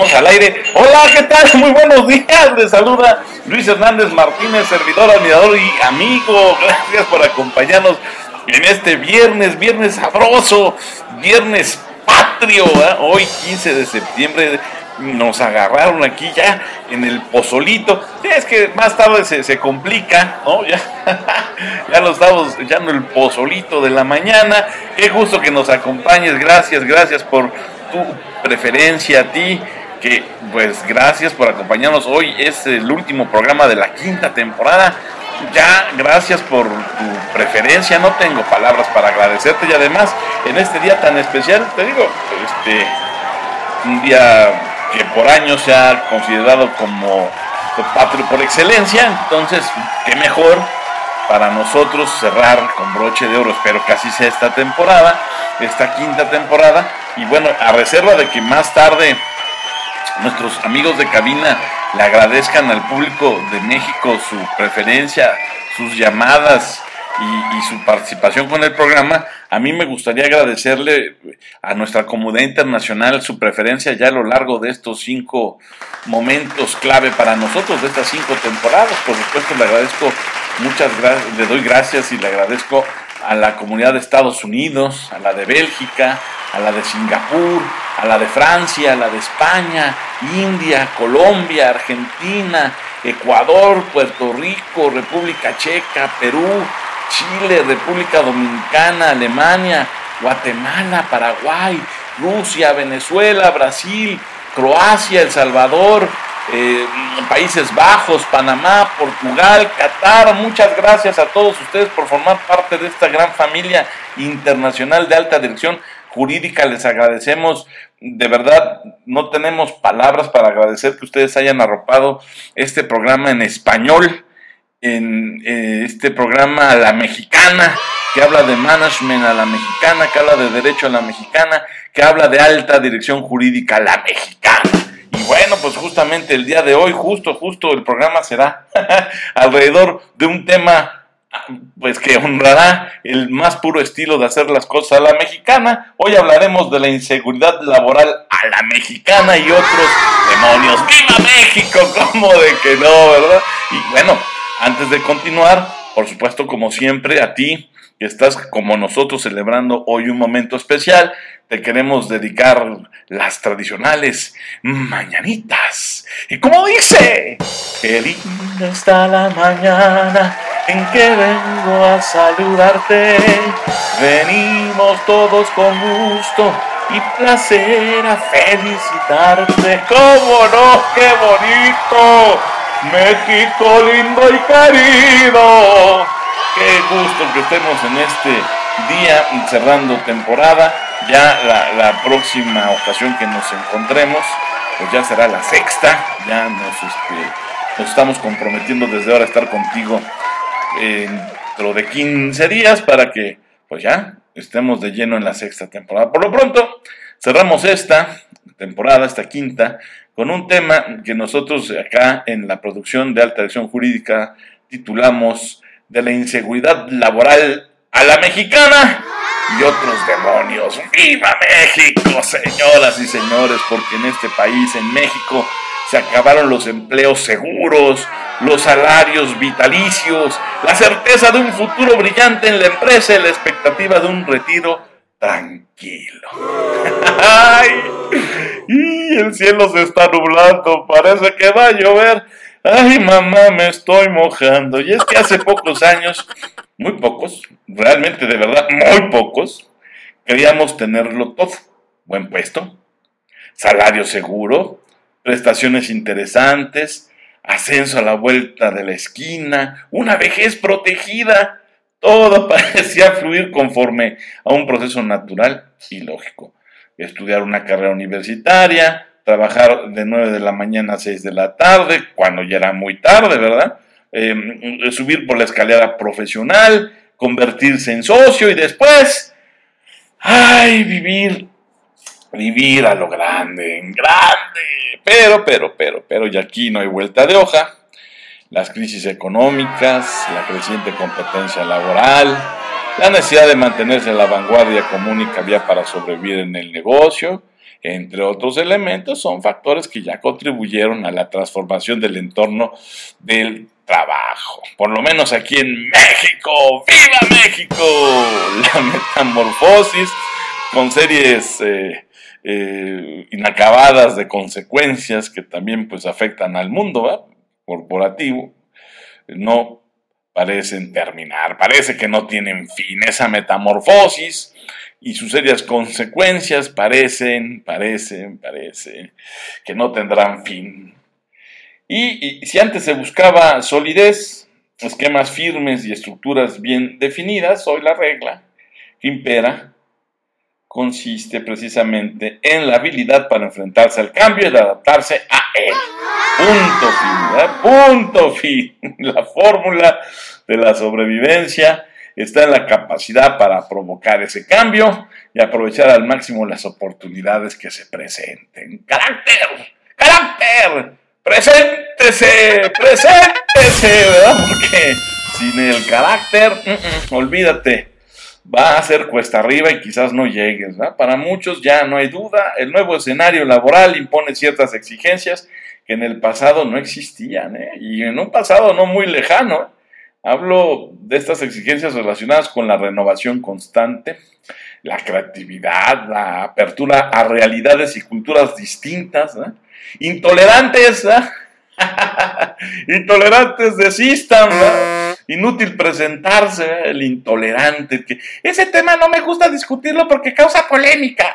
al aire. Hola, ¿qué tal? Muy buenos días. Les saluda Luis Hernández Martínez, servidor, admirador y amigo. Gracias por acompañarnos en este viernes, viernes sabroso, viernes patrio. Hoy 15 de septiembre nos agarraron aquí ya en el pozolito. Es que más tarde se, se complica, ¿no? Ya, ya lo estamos echando el pozolito de la mañana. Qué gusto que nos acompañes. Gracias, gracias por tu preferencia a ti. Que pues gracias por acompañarnos. Hoy es el último programa de la quinta temporada. Ya, gracias por tu preferencia. No tengo palabras para agradecerte y además en este día tan especial, te digo, este, un día que por años se ha considerado como patrio por excelencia. Entonces, qué mejor para nosotros cerrar con broche de oro. Espero que así sea esta temporada, esta quinta temporada. Y bueno, a reserva de que más tarde nuestros amigos de cabina le agradezcan al público de México su preferencia, sus llamadas y, su participación con el programa, a mí me gustaría agradecerle a nuestra comunidad internacional su preferencia ya a lo largo de estos cinco momentos clave para nosotros, de estas cinco temporadas. Por supuesto, le agradezco muchas gracias, le doy gracias y le agradezco a la comunidad de Estados Unidos, a la de Bélgica, a la de Singapur, a la de Francia, a la de España, India, Colombia, Argentina, Ecuador, Puerto Rico, República Checa, Perú, Chile, República Dominicana, Alemania, Guatemala, Paraguay, Rusia, Venezuela, Brasil, Croacia, El Salvador, eh, Países Bajos, Panamá, Portugal, Qatar. Muchas gracias a todos ustedes por formar parte de esta gran familia internacional de alta dirección jurídica. Les agradecemos. De verdad, no tenemos palabras para agradecer que ustedes hayan arropado este programa en español en eh, este programa a la mexicana, que habla de management a la mexicana, que habla de derecho a la mexicana, que habla de alta dirección jurídica a la mexicana. Y bueno, pues justamente el día de hoy, justo, justo el programa será alrededor de un tema pues que honrará el más puro estilo de hacer las cosas a la mexicana. Hoy hablaremos de la inseguridad laboral a la mexicana y otros demonios. ¡Viva México! ¿Cómo de que no, verdad? Y bueno, antes de continuar, por supuesto, como siempre, a ti estás como nosotros celebrando hoy un momento especial, te queremos dedicar las tradicionales mañanitas. Y como dice, qué linda está la mañana en que vengo a saludarte. Venimos todos con gusto y placer a felicitarte. ¡Cómo no! ¡Qué bonito! México lindo y querido. Qué gusto que estemos en este día cerrando temporada. Ya la, próxima ocasión que nos encontremos, pues ya será la sexta. Ya nos, este, estamos comprometiendo desde ahora a estar contigo dentro de 15 días para que pues ya estemos de lleno en la sexta temporada. Por lo pronto, cerramos esta temporada, esta quinta, con un tema que nosotros acá en la producción de alta dirección jurídica titulamos de la inseguridad laboral a la mexicana y otros demonios. ¡Viva México, señoras y señores! Porque en este país, en México, se acabaron los empleos seguros, los salarios vitalicios, la certeza de un futuro brillante en la empresa y la expectativa de un retiro tranquilo. ¡Ay! Y el cielo se está nublando, parece que va a llover. Ay, mamá, me estoy mojando. Y es que hace pocos años, muy pocos, realmente de verdad, muy pocos, queríamos tenerlo todo. Buen puesto, salario seguro, prestaciones interesantes, ascenso a la vuelta de la esquina, una vejez protegida. Todo parecía fluir conforme a un proceso natural y lógico estudiar una carrera universitaria, trabajar de 9 de la mañana a 6 de la tarde, cuando ya era muy tarde, ¿verdad? Em, subir por la escalera profesional, convertirse en socio y después, ay, vivir, vivir a lo grande, en grande. Pero, pero, pero, pero, y aquí no hay vuelta de hoja. Las crisis económicas, la creciente competencia laboral, la necesidad de mantenerse en la vanguardia común y cabía para sobrevivir en el negocio, entre otros elementos, son factores que ya contribuyeron a la transformación del entorno del trabajo. Por lo menos aquí en México. ¡Viva México! La metamorfosis con series eh, eh, inacabadas de consecuencias que también pues afectan al mundo corporativo. No parecen terminar, parece que no tienen fin. Esa metamorfosis y sus serias consecuencias parecen, parecen, parecen que no tendrán fin. Y, si antes se buscaba solidez, esquemas firmes y estructuras bien definidas, hoy la regla que impera consiste precisamente en la habilidad para enfrentarse al cambio y adaptarse a él. Punto fin, punto fin. La fórmula de la sobrevivencia está en la capacidad para provocar ese cambio y aprovechar al máximo las oportunidades que se presenten. ¡Carácter! ¡Carácter! ¡Preséntese! ¡Preséntese! ¿Verdad? Porque sin el carácter, olvídate, va a ser cuesta arriba y quizás no llegues. ¿verdad? Para muchos ya no hay duda, el nuevo escenario laboral impone ciertas exigencias que en el pasado no existían, ¿eh? y en un pasado no muy lejano. Hablo de estas exigencias relacionadas con la renovación constante, la creatividad, la apertura a realidades y culturas distintas, intolerantes, intolerantes desistan, inútil presentarse, el intolerante, que ese tema no me gusta discutirlo porque causa polémica.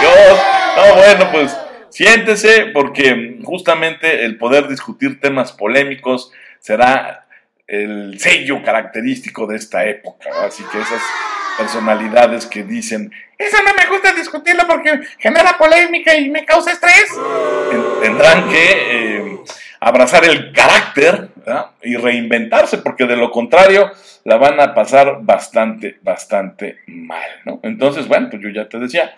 Dios! No, bueno, pues siéntese porque justamente el poder discutir temas polémicos, será el sello característico de esta época. Así que esas personalidades que dicen, eso no me gusta discutirlo porque genera polémica y me causa estrés, tendrán que eh, abrazar el carácter y reinventarse, porque de lo contrario la van a pasar bastante, bastante mal. ¿no? Entonces, bueno, pues yo ya te decía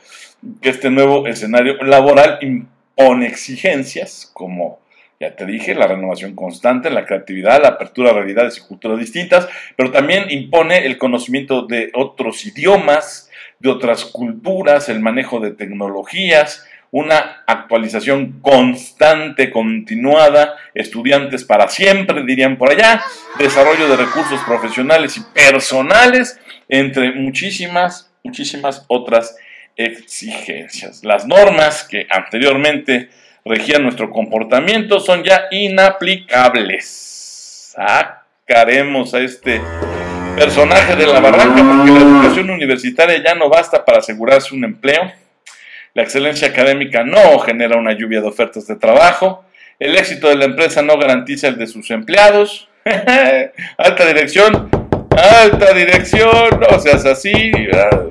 que este nuevo escenario laboral impone exigencias como ya te dije, la renovación constante, la creatividad, la apertura a realidades y culturas distintas, pero también impone el conocimiento de otros idiomas, de otras culturas, el manejo de tecnologías, una actualización constante, continuada, estudiantes para siempre, dirían por allá, desarrollo de recursos profesionales y personales, entre muchísimas, muchísimas otras exigencias. Las normas que anteriormente regían nuestro comportamiento son ya inaplicables. Sacaremos a este personaje de la barranca porque la educación universitaria ya no basta para asegurarse un empleo. La excelencia académica no genera una lluvia de ofertas de trabajo. El éxito de la empresa no garantiza el de sus empleados. alta dirección, alta dirección, no seas así,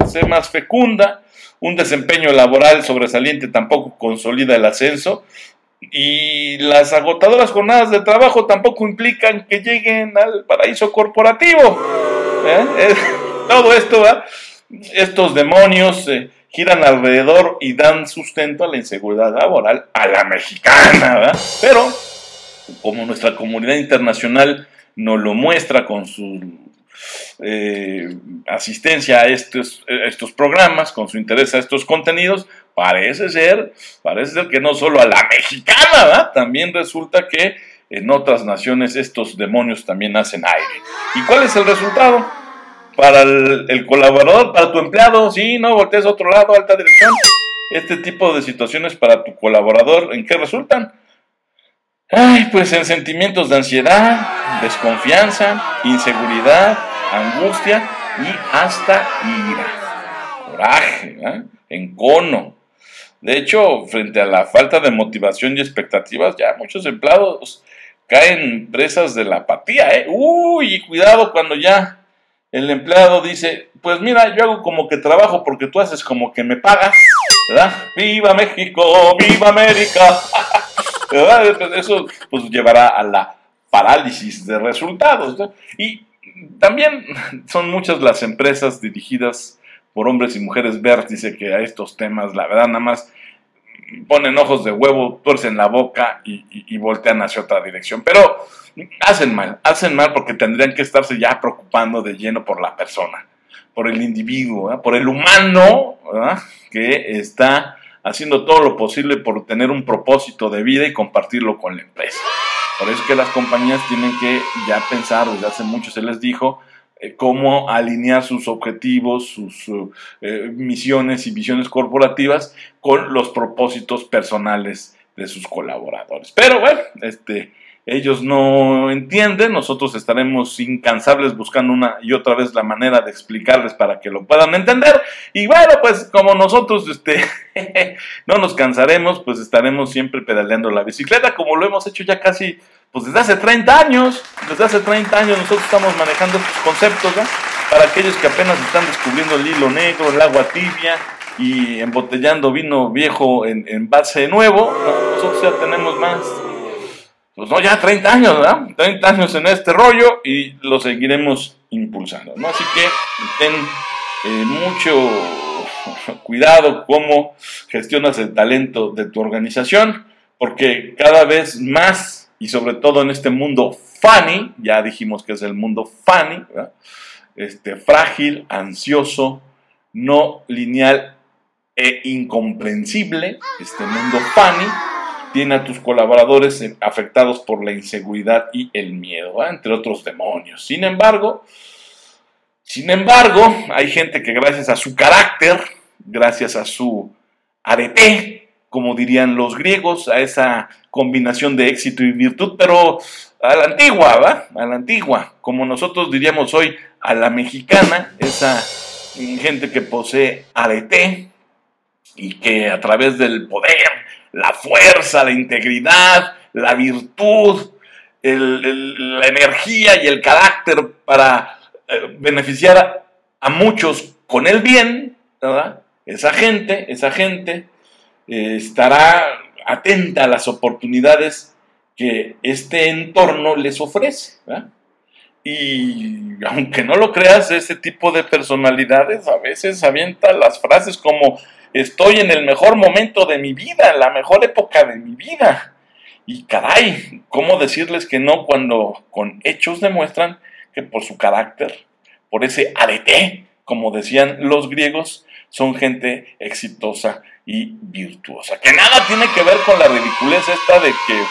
sé más fecunda un desempeño laboral sobresaliente tampoco consolida el ascenso y las agotadoras jornadas de trabajo tampoco implican que lleguen al paraíso corporativo. ¿eh? todo esto, estos demonios eh, giran alrededor y dan sustento a la inseguridad laboral a la mexicana. Pero, como nuestra comunidad internacional nos lo muestra con su eh, asistencia a estos, estos programas, con su interés a estos contenidos, parece ser, parece ser que no solo a la mexicana, también resulta que en otras naciones estos demonios también hacen aire. ¿Y cuál es el resultado? Para el, colaborador, para tu empleado, sí, no voltees a otro lado, alta dirección. Este tipo de situaciones para tu colaborador, ¿en qué resultan? Ay, pues en sentimientos de ansiedad, desconfianza, inseguridad, angustia y hasta ira, coraje, ¿eh? encono. De hecho, frente a la falta de motivación y expectativas, ya muchos empleados caen presas de la apatía. ¿eh? Uy, cuidado cuando ya el empleado dice, pues mira, yo hago como que trabajo porque tú haces como que me pagas, ¿verdad? ¡Viva México! ¡Viva América! Eso pues llevará a la parálisis de resultados. Y también son muchas las empresas dirigidas por hombres y mujeres vértice que a estos temas, la verdad, nada más ponen ojos de huevo, tuercen la boca y, voltean hacia otra dirección. Pero hacen mal, hacen mal porque tendrían que estarse ya preocupando de lleno por la persona. por el individuo, por el humano que está haciendo todo lo posible por tener un propósito de vida y compartirlo con la empresa. Por eso que las compañías tienen que ya pensar, desde hace mucho se les dijo, eh, cómo alinear sus objetivos, sus eh, misiones y visiones corporativas con los propósitos personales de sus colaboradores. Pero bueno, este, ellos no entienden, nosotros estaremos incansables buscando una y otra vez la manera de explicarles para que lo puedan entender. Y bueno, pues como nosotros este, no nos cansaremos, pues estaremos siempre pedaleando la bicicleta, como lo hemos hecho ya casi, pues desde hace 30 años, desde hace 30 años nosotros estamos manejando estos conceptos, Para aquellos que apenas están descubriendo el hilo negro, el agua tibia, y embotellando vino viejo en, en base nuevo, nosotros ya tenemos más pues no, ya 30 años, ¿verdad? 30 años en este rollo y lo seguiremos impulsando, ¿no? Así que ten eh, mucho cuidado cómo gestionas el talento de tu organización, porque cada vez más, y sobre todo en este mundo funny, ya dijimos que es el mundo funny, ¿verdad? Este, frágil, ansioso, no lineal e incomprensible, este mundo funny, tiene a tus colaboradores afectados por la inseguridad y el miedo, entre otros demonios. Sin embargo, sin embargo, hay gente que gracias a su carácter, gracias a su arete, como dirían los griegos, a esa combinación de éxito y virtud, pero a la antigua, ¿va? A la antigua, como nosotros diríamos hoy, a la mexicana, esa gente que posee arete y que a través del poder, la fuerza, la integridad, la virtud, la energía y el carácter para eh, beneficiar a, muchos con el bien, ¿verdad? Esa gente, esa gente eh, estará atenta a las oportunidades que este entorno les ofrece. Y aunque no lo creas, ese tipo de personalidades a veces avienta las frases como estoy en el mejor momento de mi vida, la mejor época de mi vida. Y caray, ¿cómo decirles que no cuando con hechos demuestran que por su carácter, por ese arete, como decían los griegos, son gente exitosa y virtuosa? Que nada tiene que ver con la ridiculez esta de que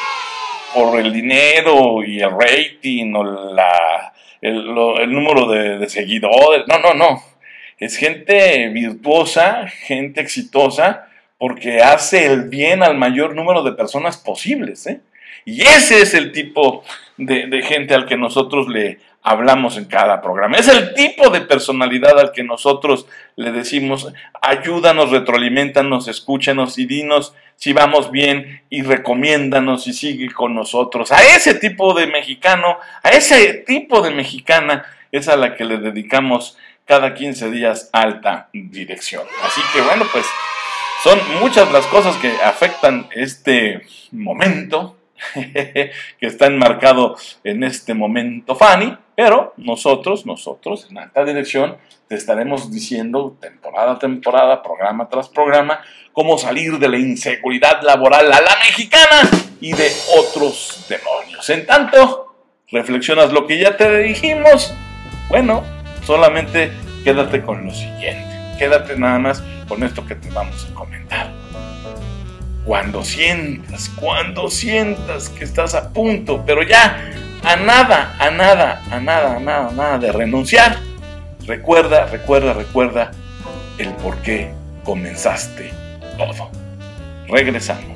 por el dinero y el rating o la, el, número de seguidores, no, no, no es gente virtuosa, gente exitosa, porque hace el bien al mayor número de personas posibles. ¿eh? Y ese es el tipo de, gente al que nosotros le hablamos en cada programa. Es el tipo de personalidad al que nosotros le decimos, ayúdanos, retroalimentanos, escúchanos y dinos si vamos bien y recomiéndanos y sigue con nosotros. A ese tipo de mexicano, a ese tipo de mexicana es a la que le dedicamos cada 15 días alta dirección. Así que bueno, pues son muchas las cosas que afectan este momento, que está enmarcado en este momento Fanny, pero nosotros, nosotros en alta dirección, te estaremos diciendo temporada a temporada, programa tras programa, cómo salir de la inseguridad laboral a la mexicana y de otros demonios. En tanto, reflexionas lo que ya te dijimos, bueno, solamente quédate con lo siguiente. Quédate nada más con esto que te vamos a comentar. Cuando sientas, cuando sientas que estás a punto, pero ya a nada, a nada, a nada, a nada, a nada de renunciar, recuerda, recuerda, recuerda el por qué comenzaste todo. Regresamos.